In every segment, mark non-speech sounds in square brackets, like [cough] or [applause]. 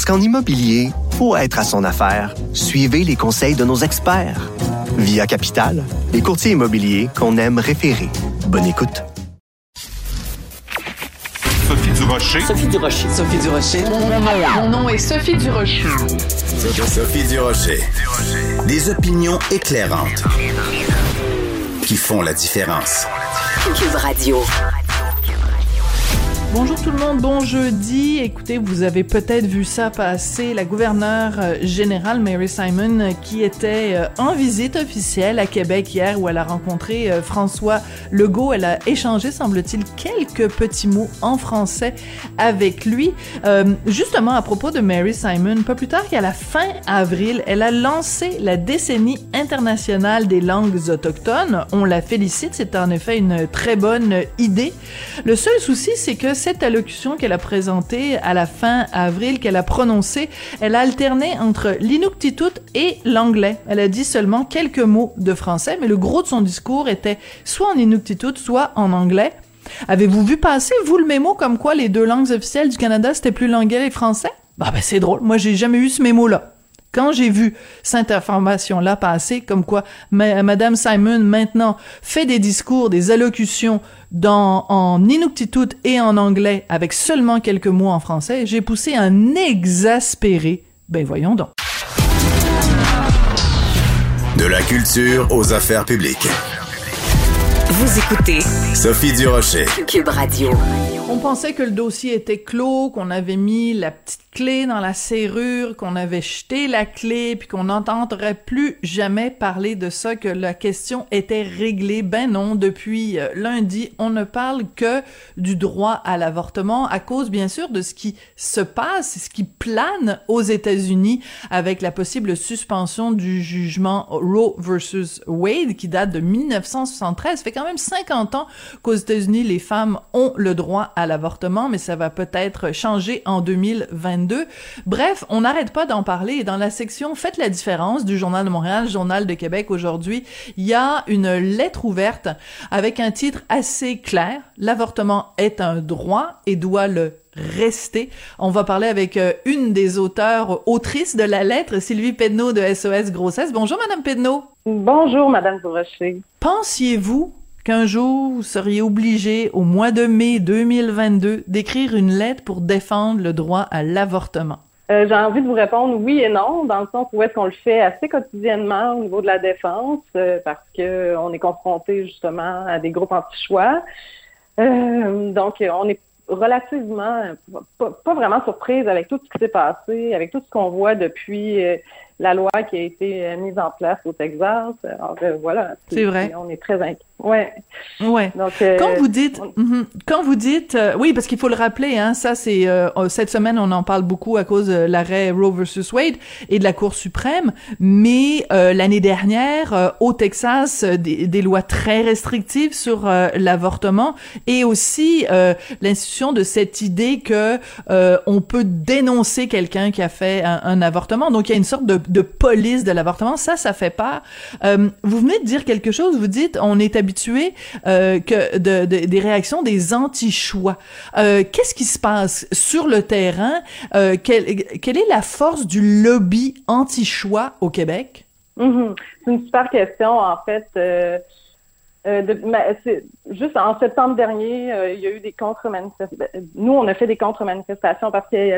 Parce qu'en immobilier, pour être à son affaire, suivez les conseils de nos experts. Via Capital, les courtiers immobiliers qu'on aime référer. Bonne écoute. Sophie Durocher. Sophie Durocher. Sophie Durocher. Mon nom est Sophie Durocher. Sophie Durocher. Des opinions éclairantes qui font la différence. Cube Radio. Bonjour tout le monde, bon jeudi. Écoutez, vous avez peut-être vu ça passer, la gouverneure euh, générale Mary Simon euh, qui était euh, en visite officielle à Québec hier où elle a rencontré François Legault. Elle a échangé, semble-t-il, quelques petits mots en français avec lui. justement, à propos de Mary Simon, pas plus tard qu'à la fin avril, elle a lancé la décennie internationale des langues autochtones. On la félicite, c'est en effet une très bonne idée. Le seul souci, c'est que cette allocution qu'elle a présentée à la fin avril, qu'elle a prononcée, elle a alterné entre l'inuktitut et l'anglais. Elle a dit seulement quelques mots de français, mais le gros de son discours était soit en inuktitut, soit en anglais. Avez-vous vu passer, vous, le mémo comme quoi les deux langues officielles du Canada, c'était plus l'anglais et français? Bah ben, c'est drôle. Moi, j'ai jamais eu ce mémo-là. Quand j'ai vu cette information-là passer, comme quoi Madame Simon maintenant fait des discours, des allocutions dans, en inuktitut et en anglais avec seulement quelques mots en français, j'ai poussé un exaspéré. Ben voyons donc. De la culture aux affaires publiques. Vous écoutez Sophie Durocher. Cube Radio. On pensait que le dossier était clos, qu'on avait mis la petite clé dans la serrure, qu'on avait jeté la clé, puis qu'on n'entendrait plus jamais parler de ça, que la question était réglée. Ben non, depuis euh, lundi, on ne parle que du droit à l'avortement à cause, bien sûr, de ce qui se passe, ce qui plane aux États-Unis avec la possible suspension du jugement Roe versus Wade qui date de 1973. Ça fait quand même 50 ans qu'aux États-Unis, les femmes ont le droit l'avortement, mais ça va peut-être changer en 2022. Bref, on n'arrête pas d'en parler et dans la section Faites la différence du Journal de Montréal, Journal de Québec aujourd'hui, il y a une lettre ouverte avec un titre assez clair. L'avortement est un droit et doit le rester. On va parler avec euh, une des auteurs, autrices de la lettre, Sylvie Pedneau de SOS Grossesse. Bonjour, Madame Pedneau. Bonjour, Madame Bourracher. Pensiez-vous qu'un jour vous seriez obligé, au mois de mai 2022, d'écrire une lettre pour défendre le droit à l'avortement? Euh, j'ai envie de vous répondre oui et non, dans le sens où est-ce qu'on le fait assez quotidiennement au niveau de la défense, euh, parce que on est confronté justement à des groupes anti-choix. Euh, donc, on est relativement, pas, pas, vraiment surprise avec tout ce qui s'est passé, avec tout ce qu'on voit depuis la loi qui a été mise en place au Texas. Alors, voilà. C'est vrai. On est très inquiets. Ouais. Ouais. Donc, euh, quand vous dites, mhm. quand vous dites, euh, oui, parce qu'il faut le rappeler, hein, ça c'est euh, cette semaine on en parle beaucoup à cause de l'arrêt Roe versus Wade et de la Cour suprême, mais l'année dernière au Texas des, des, lois très restrictives sur l'avortement et aussi l'institution de cette idée que on peut dénoncer quelqu'un qui a fait un, un, avortement. Donc il y a une sorte de, de police de l'avortement. Ça, ça fait peur. vous venez de dire quelque chose. Vous dites, on est habitué euh, que de, de, des réactions des anti-choix. Euh, Qu'est-ce qui se passe sur le terrain? Euh, quelle, quelle, est la force du lobby anti-choix au Québec? Mm-hmm. C'est une super question, en fait. Euh, euh, juste en septembre dernier, euh, il y a eu des contre-manifestations. Ben, nous, on a fait des contre-manifestations parce qu'il y,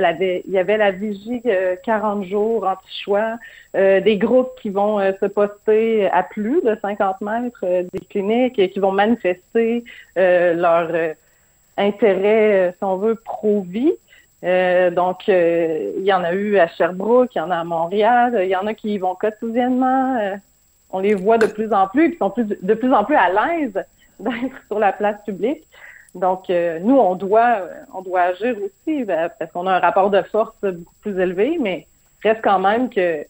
avait, la vigie 40 euh, jours anti-choix, des groupes qui vont se poster à plus de 50 mètres des cliniques et qui vont manifester leur intérêt, si on veut, pro-vie. donc, il y en a eu à Sherbrooke, il y en a à Montréal, il y en a qui y vont quotidiennement on les voit de plus en plus, qui sont plus, de plus en plus à l'aise [laughs] d'être sur la place publique. Donc, euh, nous, on doit, on doit agir aussi ben, parce qu'on a un rapport de force beaucoup plus élevé, mais reste quand même que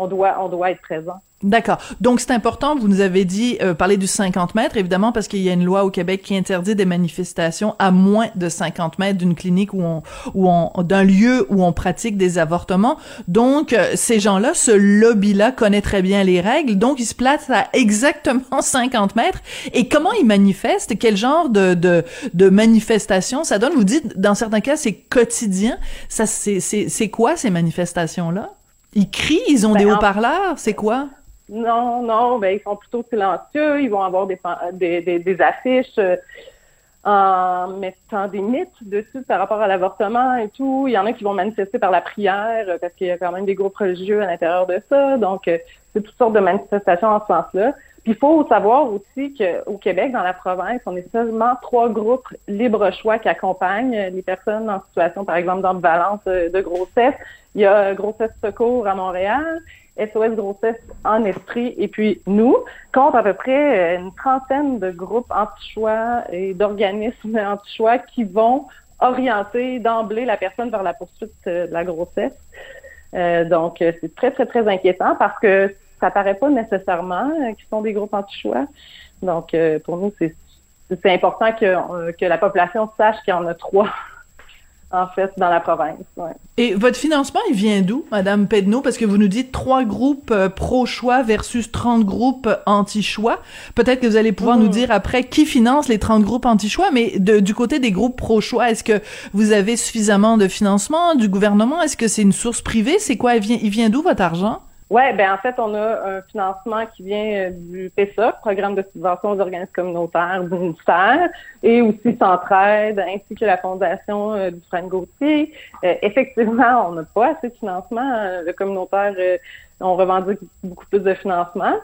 on doit, on doit être présent. D'accord. Donc c'est important, vous nous avez dit, euh, parler du 50 mètres, évidemment, parce qu'il y a une loi au Québec qui interdit des manifestations à moins de 50 mètres d'une clinique ou on, ou on, d'un lieu où on pratique des avortements. Donc euh, ces gens-là, ce lobby-là connaît très bien les règles, donc ils se placent à exactement [laughs] 50 mètres. Et comment ils manifestent? Quel genre de, de, de manifestation ça donne? Vous dites, dans certains cas, c'est quotidien. Ça, c'est, c'est quoi ces manifestations-là? Ils crient, ils ont Ben, des haut-parleurs, c'est quoi? Non, non, ben ils sont plutôt silencieux. Ils vont avoir des, pan- des, des, des affiches euh, en mettant des mythes dessus par rapport à l'avortement et tout. Il y en a qui vont manifester par la prière euh, parce qu'il y a quand même des groupes religieux à l'intérieur de ça. Donc, euh, c'est toutes sortes de manifestations en ce sens-là. Puis il faut savoir aussi qu'au Québec, dans la province, on est seulement trois groupes libre choix qui accompagnent les personnes en situation, par exemple, d'ambivalence euh, de grossesse. Il y a Grossesse Secours à Montréal, SOS Grossesse en Esprit, et puis nous, compte à peu près euh, une trentaine de groupes anti-choix et d'organismes [laughs] anti-choix qui vont orienter d'emblée la personne vers la poursuite euh, de la grossesse. Euh, donc, c'est très, très, très inquiétant parce que ça paraît pas nécessairement euh, qu'ils sont des groupes anti-choix. Donc, euh, pour nous, c'est c'est important que, euh, que la population sache qu'il y en a trois, [laughs] en fait, dans la province. Ouais. Et votre financement, il vient d'où, Madame Pedneau? Parce que vous nous dites trois groupes euh, pro-choix versus 30 groupes anti-choix. Peut-être que vous allez pouvoir Mhm. nous dire après qui finance les 30 groupes anti-choix, mais de- du côté des groupes pro-choix, est-ce que vous avez suffisamment de financement du gouvernement? Est-ce que c'est une source privée? C'est quoi? Il vient, il vient d'où votre argent? Ouais, ben en fait, on a un financement qui vient euh, du PESA, Programme de subvention aux organismes communautaires du ministère, et aussi Centraide, ainsi que la Fondation euh, du Frank Gauthier. Euh, effectivement, on n'a pas assez de financement. Euh, Le communautaire, euh, on revendique beaucoup plus de financement.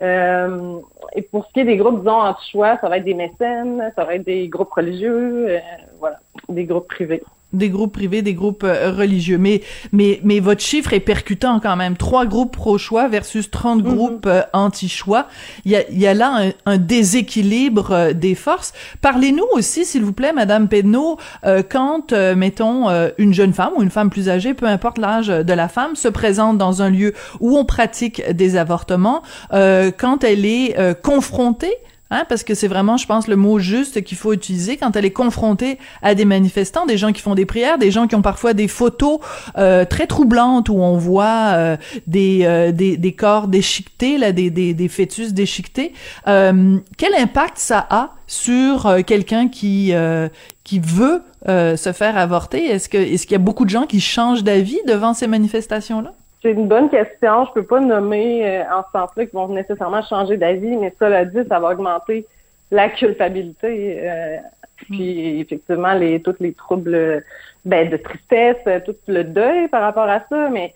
Euh, et pour ce qui est des groupes, disons, en choix, ça va être des mécènes, ça va être des groupes religieux, euh, voilà, des groupes privés. Des groupes privés, des groupes euh, religieux. Mais, mais, mais votre chiffre est percutant quand même. Trois groupes pro-choix versus 30 Mhm. groupes euh, anti-choix. Il y a, y a là un, un déséquilibre euh, des forces. Parlez-nous aussi, s'il vous plaît, Madame Pedneau, euh, quand, mettons, une jeune femme ou une femme plus âgée, peu importe l'âge de la femme, se présente dans un lieu où on pratique des avortements, euh, quand elle est euh, confrontée Hein, parce que c'est vraiment, je pense, le mot juste qu'il faut utiliser quand elle est confrontée à des manifestants, des gens qui font des prières, des gens qui ont parfois des photos euh, très troublantes où on voit euh, des, euh, des, des corps déchiquetés, là, des, des, des fœtus déchiquetés. Euh, quel impact ça a sur euh, quelqu'un qui euh, qui veut se faire avorter? Est-ce que est-ce qu'il y a beaucoup de gens qui changent d'avis devant ces manifestations-là? C'est une bonne question. Je peux pas nommer euh, en ce sens-là qu'ils vont nécessairement changer d'avis, mais cela dit, ça va augmenter la culpabilité. euh, puis effectivement, les tous les troubles ben, de tristesse, euh, tout le deuil par rapport à ça. Mais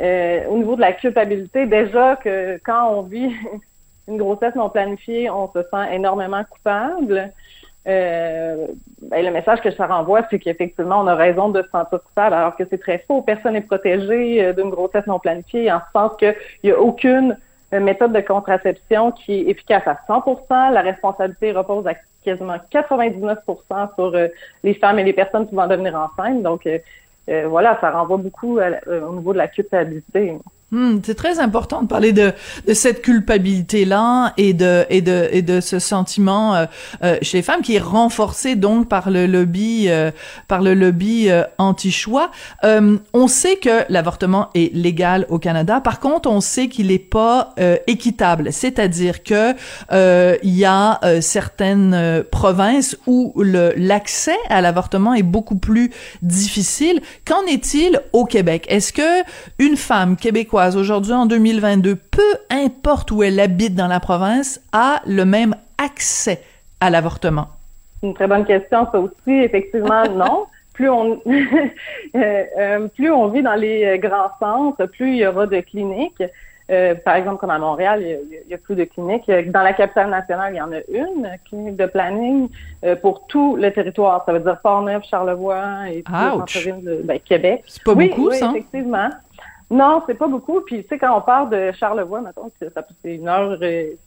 euh, au niveau de la culpabilité, déjà que quand on vit [laughs] une grossesse non planifiée, on se sent énormément coupable. Euh, ben, le message que ça renvoie, c'est qu'effectivement, on a raison de se sentir coupable, alors que c'est très faux. Personne n'est protégé euh, d'une grossesse non planifiée, en ce sens qu'il n'y a aucune euh, méthode de contraception qui est efficace à 100% La responsabilité repose à quasiment 99% sur euh, les femmes et les personnes qui vont devenir enceintes. Donc, euh, voilà, ça renvoie beaucoup à au niveau de la culpabilité. Hmm, c'est très important de parler de, de cette culpabilité-là et de, et, de, et de ce sentiment euh, euh, chez les femmes qui est renforcé donc par le lobby, euh, par le lobby anti-choix. On sait que l'avortement est légal au Canada. Par contre, on sait qu'il n'est pas équitable. C'est-à-dire que il y a certaines provinces où l'accès à l'avortement est beaucoup plus difficile. Qu'en est-il au Québec? Est-ce que une femme québécoise aujourd'hui en 2022, peu importe où elle habite dans la province, a le même accès à l'avortement C'est une très bonne question, ça aussi. Effectivement, [laughs] non. Plus on, [laughs] euh, euh, plus on vit dans les euh, grands centres, plus il y aura de cliniques. Euh, par exemple, comme à Montréal, il y, a, plus de cliniques. Dans la capitale nationale, il y en a une clinique de planning euh, pour tout le territoire. Ça veut dire Port-Neuf, Charlevoix et tout le Ouch. centre-ville de ben, Québec. C'est pas oui, beaucoup oui, ça effectivement. Non, c'est pas beaucoup. Puis, tu sais, quand on part de Charlevoix, ça c'est une heure et,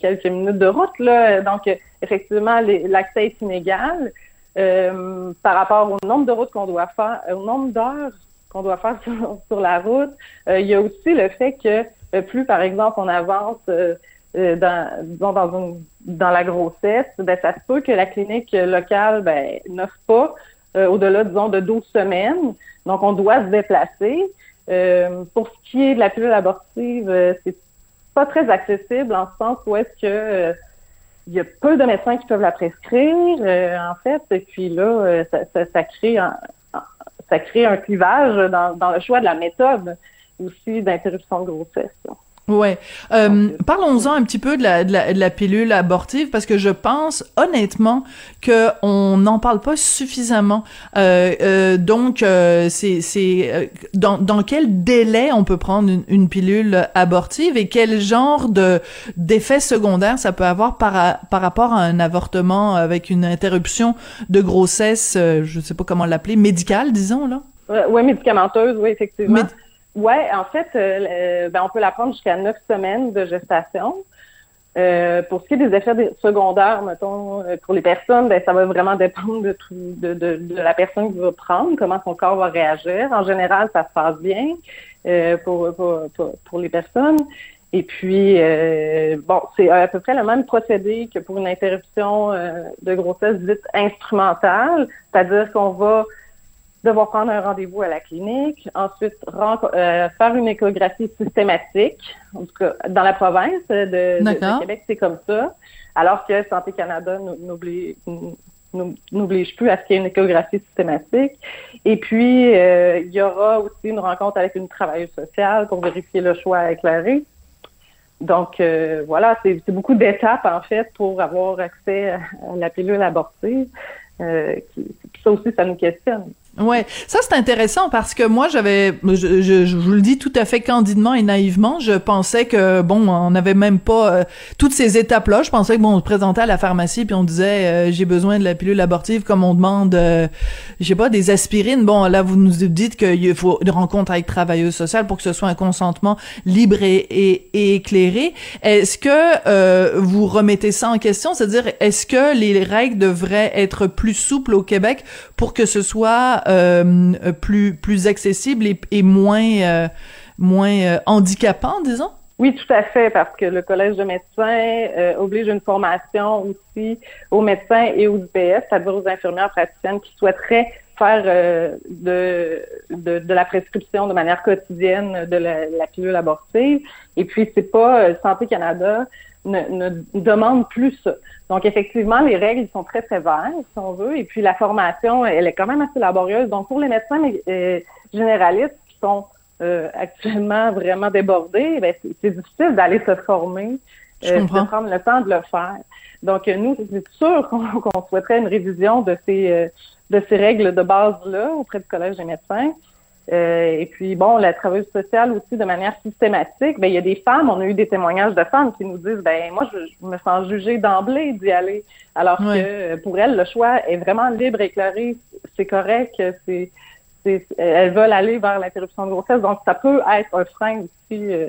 quelques minutes de route, là. Donc, effectivement, l'accès est inégal euh, par rapport au nombre de routes qu'on doit faire, au nombre d'heures qu'on doit faire sur, sur la route. Euh, il y a aussi le fait que euh, plus, par exemple, on avance euh, dans, disons, dans, une, dans la grossesse, ben, ça se peut que la clinique locale ben, n'offre pas au-delà, disons, de 12 semaines. Donc, on doit se déplacer. Pour ce qui est de la pilule abortive, c'est pas très accessible en ce sens où est-ce que il y a peu de médecins qui peuvent la prescrire, en fait, et puis là, ça, ça, ça crée un, ça crée un clivage dans, dans le choix de la méthode aussi d'interruption de grossesse. Ouais. Euh, Parlons-en un petit peu de la, de, la, de la, pilule abortive parce que je pense honnêtement que on n'en parle pas suffisamment. Euh, euh, donc, euh, c'est euh, dans, dans quel délai on peut prendre une, une, pilule abortive et quel genre de d'effets secondaires ça peut avoir par par rapport à un avortement avec une interruption de grossesse, je sais pas comment l'appeler, médicale, disons là? Ouais, médicamenteuse, oui effectivement. Oui, en fait, euh, euh, ben, on peut la prendre jusqu'à neuf semaines de gestation. Euh, pour ce qui est des effets secondaires, mettons, pour les personnes, ben, ça va vraiment dépendre de, de, de, de, la personne qui va prendre, comment son corps va réagir. En général, ça se passe bien euh, pour, pour, pour, les personnes. Et puis, euh, bon, c'est à peu près le même procédé que pour une interruption de grossesse dite instrumentale, c'est-à-dire qu'on va devoir prendre un rendez-vous à la clinique, ensuite euh, faire une échographie systématique. En tout cas, dans la province de, Québec, c'est comme ça. Alors que Santé Canada n'oblige plus à ce qu'il y ait une échographie systématique. Et puis, euh, il y aura aussi une rencontre avec une travailleuse sociale pour vérifier le choix éclairé. Donc, euh, voilà, c'est beaucoup d'étapes, en fait, pour avoir accès à la pilule abortive. qui, ça aussi, ça nous questionne. Ouais, ça c'est intéressant parce que moi j'avais, je, je, je, vous le dis tout à fait candidement et naïvement, je pensais que bon, on n'avait même pas euh, toutes ces étapes-là. Je pensais que bon, on se présentait à la pharmacie puis on disait euh, j'ai besoin de la pilule abortive comme on demande, euh, je sais pas, des aspirines. Bon, là vous nous dites qu'il faut une rencontre avec travailleuse sociale pour que ce soit un consentement libre et, et, éclairé. Est-ce que vous remettez ça en question, c'est-à-dire est-ce que les règles devraient être plus souples au Québec pour que ce soit euh, plus plus accessible et, moins euh, moins euh, handicapant, disons? Oui, tout à fait, parce que le Collège de médecins oblige une formation aussi aux médecins et aux IPS, c'est-à-dire aux infirmières praticiennes qui souhaiteraient faire de, de, la prescription de manière quotidienne de la, la pilule abortive. Et puis, c'est pas Santé Canada ne, ne, demande plus ça. Donc, effectivement, les règles sont très sévères, si on veut, et puis la formation, elle est quand même assez laborieuse. Donc, pour les médecins euh, généralistes qui sont euh, actuellement vraiment débordés, ben, c'est difficile d'aller se former, euh, de prendre le temps de le faire. Donc, nous, c'est sûr qu'on souhaiterait une révision de ces, de ces règles de base-là auprès du Collège des médecins. Euh, et puis, bon, la travailleuse sociale aussi, de manière systématique, ben, il y a des femmes, on a eu des témoignages de femmes qui nous disent, ben moi, je, me sens jugée d'emblée d'y aller. Alors que euh, pour elles, le choix est vraiment libre, éclairé, c'est correct, c'est, elles veulent aller vers l'interruption de grossesse. Donc, ça peut être un frein aussi euh,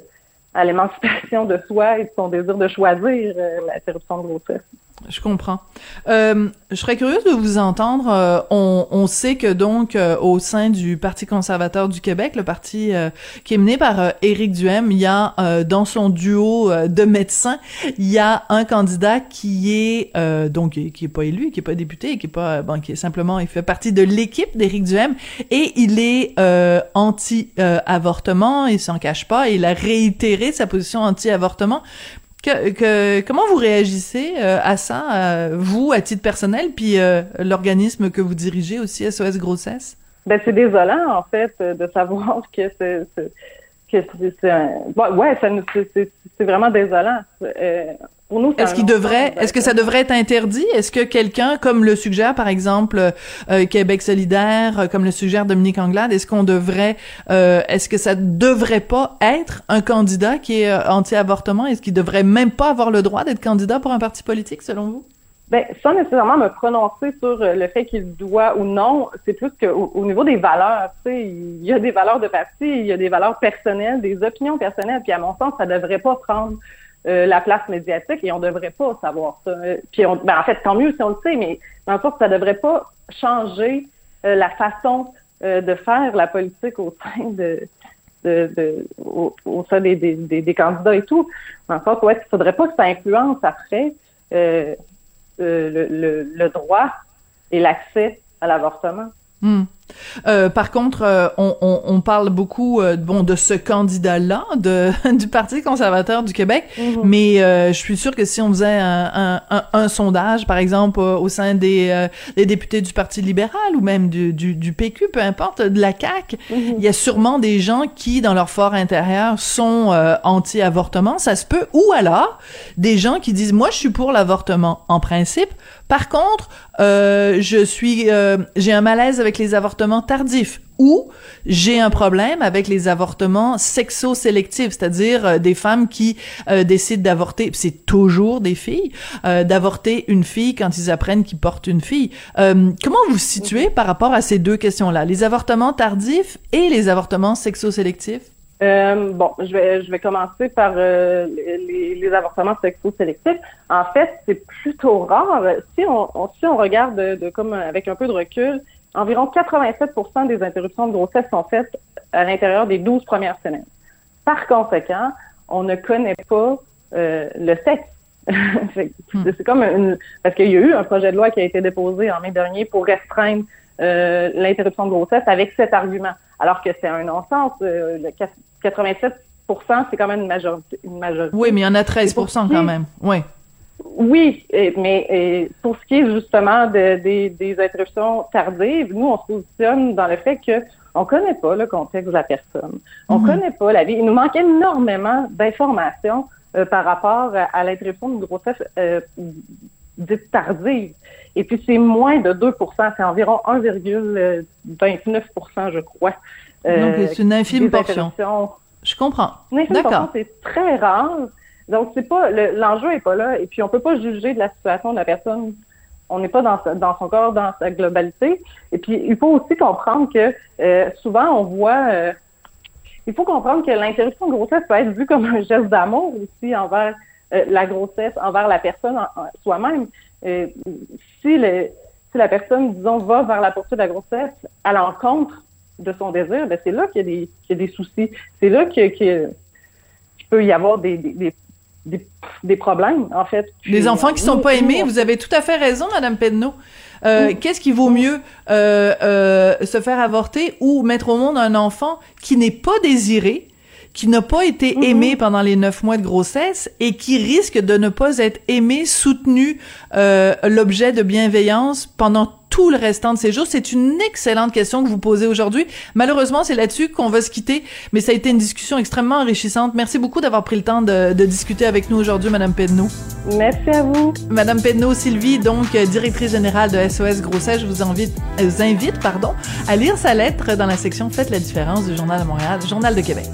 à l'émancipation de soi et de son désir de choisir l'interruption de grossesse. Je comprends. Euh, je serais curieuse de vous entendre. Euh, on, on, sait que donc euh, au sein du Parti conservateur du Québec, le parti euh, qui est mené par Éric Duhem, il y a dans son duo de médecins, il y a un candidat qui est donc qui est pas élu, qui est pas député, qui est pas bon, qui est simplement il fait partie de l'équipe d'Éric Duhem et il est anti-avortement, il s'en cache pas, il a réitéré sa position anti-avortement. Comment vous réagissez euh, à ça, vous, à titre personnel, puis euh, l'organisme que vous dirigez aussi, SOS Grossesse? Ben, c'est désolant, en fait, de savoir que c'est... Que c'est, ouais, c'est, vraiment désolant. Euh, est-ce qu'il devrait, est-ce que ça devrait être interdit? Est-ce que quelqu'un, comme le suggère par exemple euh, Québec solidaire, euh, comme le suggère Dominique Anglade, est-ce qu'on devrait, euh, est-ce que ça devrait pas être un candidat qui est anti-avortement? Est-ce qu'il devrait même pas avoir le droit d'être candidat pour un parti politique, selon vous? Ben, sans nécessairement me prononcer sur le fait qu'il doit ou non, c'est plus qu'au au niveau des valeurs, tu sais, il y a des valeurs de parti, il y a des valeurs personnelles, des opinions personnelles, puis à mon sens, ça devrait pas prendre euh, la place médiatique et on devrait pas savoir ça. Puis on, ben en fait, tant mieux si on le sait, mais dans le sens ça devrait pas changer euh, la façon euh, de faire la politique au sein de, au, sein des, des, candidats et tout. En fait, ouais, il faudrait pas que ça influence après euh, euh, le, le, le, droit et l'accès à l'avortement. Hmm. Euh, par contre, euh, on, on, on, parle beaucoup euh, bon de ce candidat-là de [laughs] du Parti conservateur du Québec, mhm. mais je suis sûre que si on faisait un, un, un, sondage, par exemple au sein des, des, députés du Parti libéral ou même du, du, du PQ, peu importe, de la CAQ, mhm. il y a sûrement des gens qui, dans leur fort intérieur, sont anti-avortement. Ça se peut. Ou alors des gens qui disent moi je suis pour l'avortement en principe. Par contre, je suis j'ai un malaise avec les avortements tardifs ou j'ai un problème avec les avortements sexo-sélectifs, c'est-à-dire euh, des femmes qui euh, décident d'avorter, c'est toujours des filles, euh, d'avorter une fille quand ils apprennent qu'ils portent une fille. comment vous situez par rapport à ces deux questions-là, les avortements tardifs et les avortements sexo-sélectifs? bon, je vais, je vais commencer par les, avortements sexo-sélectifs. En fait, c'est plutôt rare. Si on, si on regarde de, comme avec un peu de recul, environ 87% des interruptions de grossesse sont faites à l'intérieur des 12 premières semaines. Par conséquent, on ne connaît pas euh, le sexe. [laughs] Hmm. c'est comme une parce qu'il y a eu un projet de loi qui a été déposé en mai dernier pour restreindre euh, l'interruption de grossesse avec cet argument, alors que c'est un non-sens. Euh, 87% c'est quand même une majorité, une majorité. Oui, mais il y en a 13% quand même. Oui. Oui, mais pour ce qui est justement de, des interruptions tardives, nous, on se positionne dans le fait que on connaît pas le contexte de la personne. On mhm. connaît pas la vie. Il nous manque énormément d'informations euh, par rapport à, l'interruption de grossesse euh, dite tardive. Et puis, c'est moins de 2% c'est environ 1,29% je crois. Euh, Donc, c'est une infime portion. Je comprends. D'accord. C'est très rare. Donc, c'est pas l'enjeu est pas là. Et puis, on peut pas juger de la situation de la personne. On n'est pas dans, dans son corps, dans sa globalité. Et puis, il faut aussi comprendre que euh, souvent, on voit. Euh, il faut comprendre que l'interruption de grossesse peut être vue comme un geste d'amour aussi envers euh, la grossesse, envers la personne soi-même. si, le, si la personne, disons, va vers la poursuite de la grossesse à l'encontre de son désir, ben c'est là qu'il y, y, a des soucis. C'est là qu'il peut y avoir des, des, des, problèmes, en fait. Les enfants qui sont pas aimés, vous avez tout à fait raison, Madame Pedneau. Euh, Qu'est-ce qui vaut mieux euh, euh, se faire avorter ou mettre au monde un enfant qui n'est pas désiré, qui n'a pas été mm-hmm. aimé pendant les neuf mois de grossesse et qui risque de ne pas être aimé, soutenu, euh, l'objet de bienveillance pendant tout le restant de ses jours? C'est une excellente question que vous posez aujourd'hui. Malheureusement, c'est là-dessus qu'on va se quitter, mais ça a été une discussion extrêmement enrichissante. Merci beaucoup d'avoir pris le temps de, de discuter avec nous aujourd'hui, Madame Pedneau. Merci à vous. Madame Pedneau Sylvie, donc directrice générale de SOS Grossesse, je vous invite, euh, vous invite pardon, à lire sa lettre dans la section Faites la différence du Journal de Montréal, Journal de Québec.